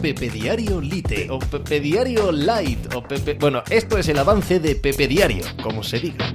Pepe Diario Lite o Pepe Diario Light o Pepe... Bueno, esto es el avance de Pepe Diario, como se diga.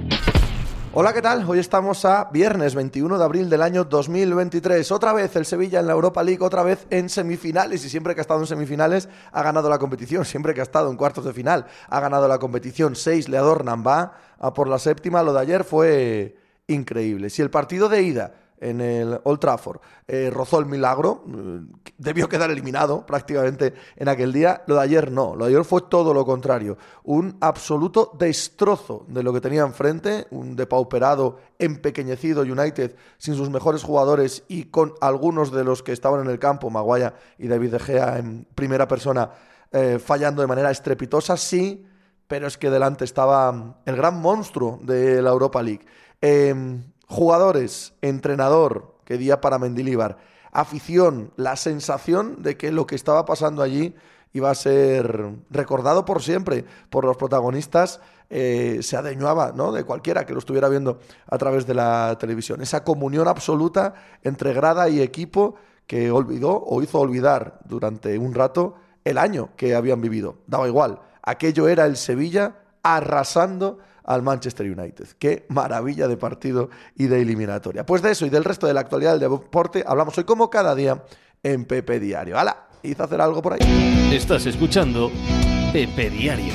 Hola, ¿qué tal? Hoy estamos a viernes 21 de abril del año 2023. Otra vez el Sevilla en la Europa League, otra vez en semifinales y siempre que ha estado en semifinales ha ganado la competición, siempre que ha estado en cuartos de final ha ganado la competición. Seis le adornan, va por la séptima. Lo de ayer fue increíble. Si el partido de ida en el Old Trafford eh, rozó el milagro, eh, debió quedar eliminado prácticamente en aquel día. Lo de ayer no, lo de ayer fue todo lo contrario. Un absoluto destrozo de lo que tenía enfrente, un depauperado, empequeñecido United sin sus mejores jugadores y con algunos de los que estaban en el campo, Maguaya y David De Gea en primera persona, eh, fallando de manera estrepitosa, sí, pero es que delante estaba el gran monstruo de la Europa League. Em, jugadores, entrenador, que día para Mendilíbar, afición, la sensación de que lo que estaba pasando allí iba a ser recordado por siempre por los protagonistas, eh, se adeñuaba ¿no? de cualquiera que lo estuviera viendo a través de la televisión. Esa comunión absoluta entre grada y equipo que olvidó o hizo olvidar durante un rato el año que habían vivido. Daba igual, aquello era el Sevilla arrasando al Manchester United. Qué maravilla de partido y de eliminatoria. Pues de eso y del resto de la actualidad del deporte hablamos hoy como cada día en Pepe Diario. ¡Hala! Hice hacer algo por ahí. Estás escuchando Pepe Diario.